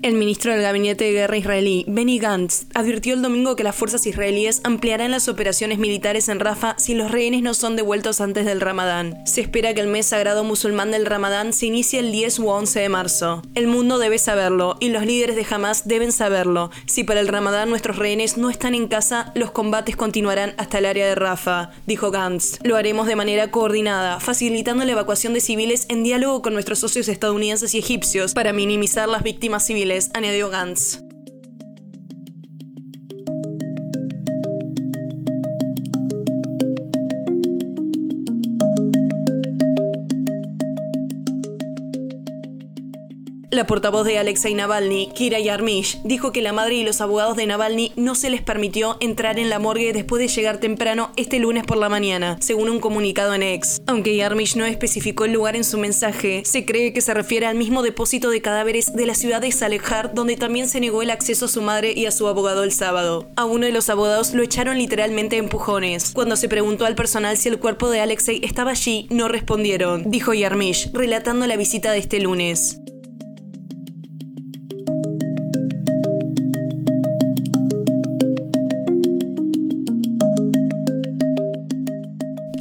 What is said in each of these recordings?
El ministro del Gabinete de Guerra israelí, Benny Gantz, advirtió el domingo que las fuerzas israelíes ampliarán las operaciones militares en Rafah si los rehenes no son devueltos antes del Ramadán. Se espera que el mes sagrado musulmán del Ramadán se inicie el 10 u 11 de marzo. El mundo debe saberlo y los líderes de Hamas deben saberlo. Si para el Ramadán nuestros rehenes no están en casa, los combates continuarán hasta el área de Rafah, dijo Gantz. Lo haremos de manera coordinada, facilitando la evacuación de civiles en diálogo con nuestros socios estadounidenses y egipcios para minimizar las víctimas civiles añadió Gantz. La portavoz de Alexei Navalny, Kira Yarmish, dijo que la madre y los abogados de Navalny no se les permitió entrar en la morgue después de llegar temprano este lunes por la mañana, según un comunicado en ex. Aunque Yarmish no especificó el lugar en su mensaje, se cree que se refiere al mismo depósito de cadáveres de la ciudad de Salehar, donde también se negó el acceso a su madre y a su abogado el sábado. A uno de los abogados lo echaron literalmente a empujones. Cuando se preguntó al personal si el cuerpo de Alexei estaba allí, no respondieron, dijo Yarmish, relatando la visita de este lunes.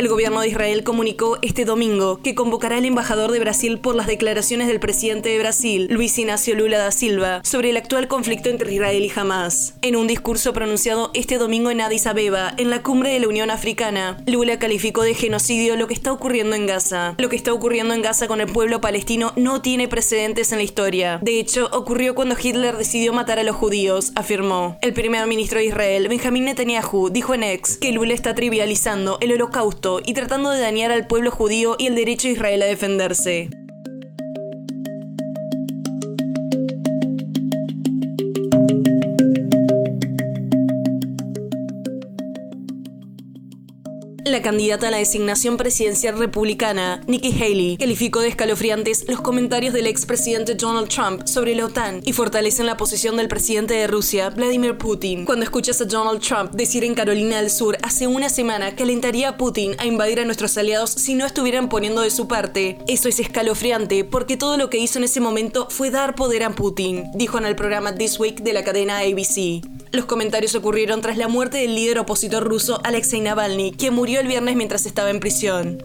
El gobierno de Israel comunicó este domingo que convocará al embajador de Brasil por las declaraciones del presidente de Brasil, Luis Ignacio Lula da Silva, sobre el actual conflicto entre Israel y Hamas. En un discurso pronunciado este domingo en Addis Abeba, en la cumbre de la Unión Africana, Lula calificó de genocidio lo que está ocurriendo en Gaza. Lo que está ocurriendo en Gaza con el pueblo palestino no tiene precedentes en la historia. De hecho, ocurrió cuando Hitler decidió matar a los judíos, afirmó. El primer ministro de Israel, Benjamin Netanyahu, dijo en ex que Lula está trivializando el holocausto y tratando de dañar al pueblo judío y el derecho de Israel a defenderse. La candidata a la designación presidencial republicana, Nikki Haley, calificó de escalofriantes los comentarios del expresidente Donald Trump sobre la OTAN y fortalecen la posición del presidente de Rusia, Vladimir Putin. Cuando escuchas a Donald Trump decir en Carolina del Sur hace una semana que alentaría a Putin a invadir a nuestros aliados si no estuvieran poniendo de su parte, eso es escalofriante porque todo lo que hizo en ese momento fue dar poder a Putin, dijo en el programa This Week de la cadena ABC. Los comentarios ocurrieron tras la muerte del líder opositor ruso Alexei Navalny, que murió el viernes mientras estaba en prisión.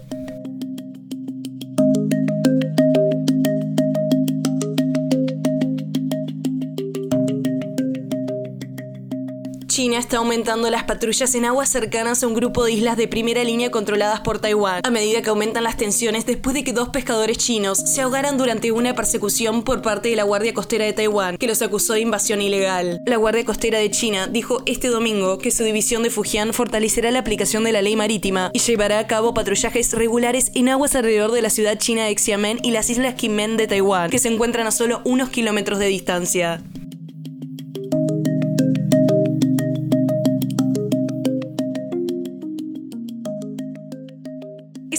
China está aumentando las patrullas en aguas cercanas a un grupo de islas de primera línea controladas por Taiwán, a medida que aumentan las tensiones después de que dos pescadores chinos se ahogaran durante una persecución por parte de la Guardia Costera de Taiwán, que los acusó de invasión ilegal. La Guardia Costera de China dijo este domingo que su división de Fujian fortalecerá la aplicación de la ley marítima y llevará a cabo patrullajes regulares en aguas alrededor de la ciudad china de Xiamen y las islas Kinmen de Taiwán, que se encuentran a solo unos kilómetros de distancia.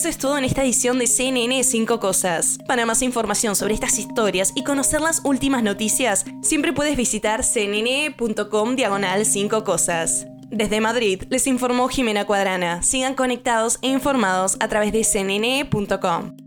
Eso es todo en esta edición de CNN 5 Cosas. Para más información sobre estas historias y conocer las últimas noticias, siempre puedes visitar cnn.com diagonal 5 Cosas. Desde Madrid les informó Jimena Cuadrana. Sigan conectados e informados a través de cnn.com.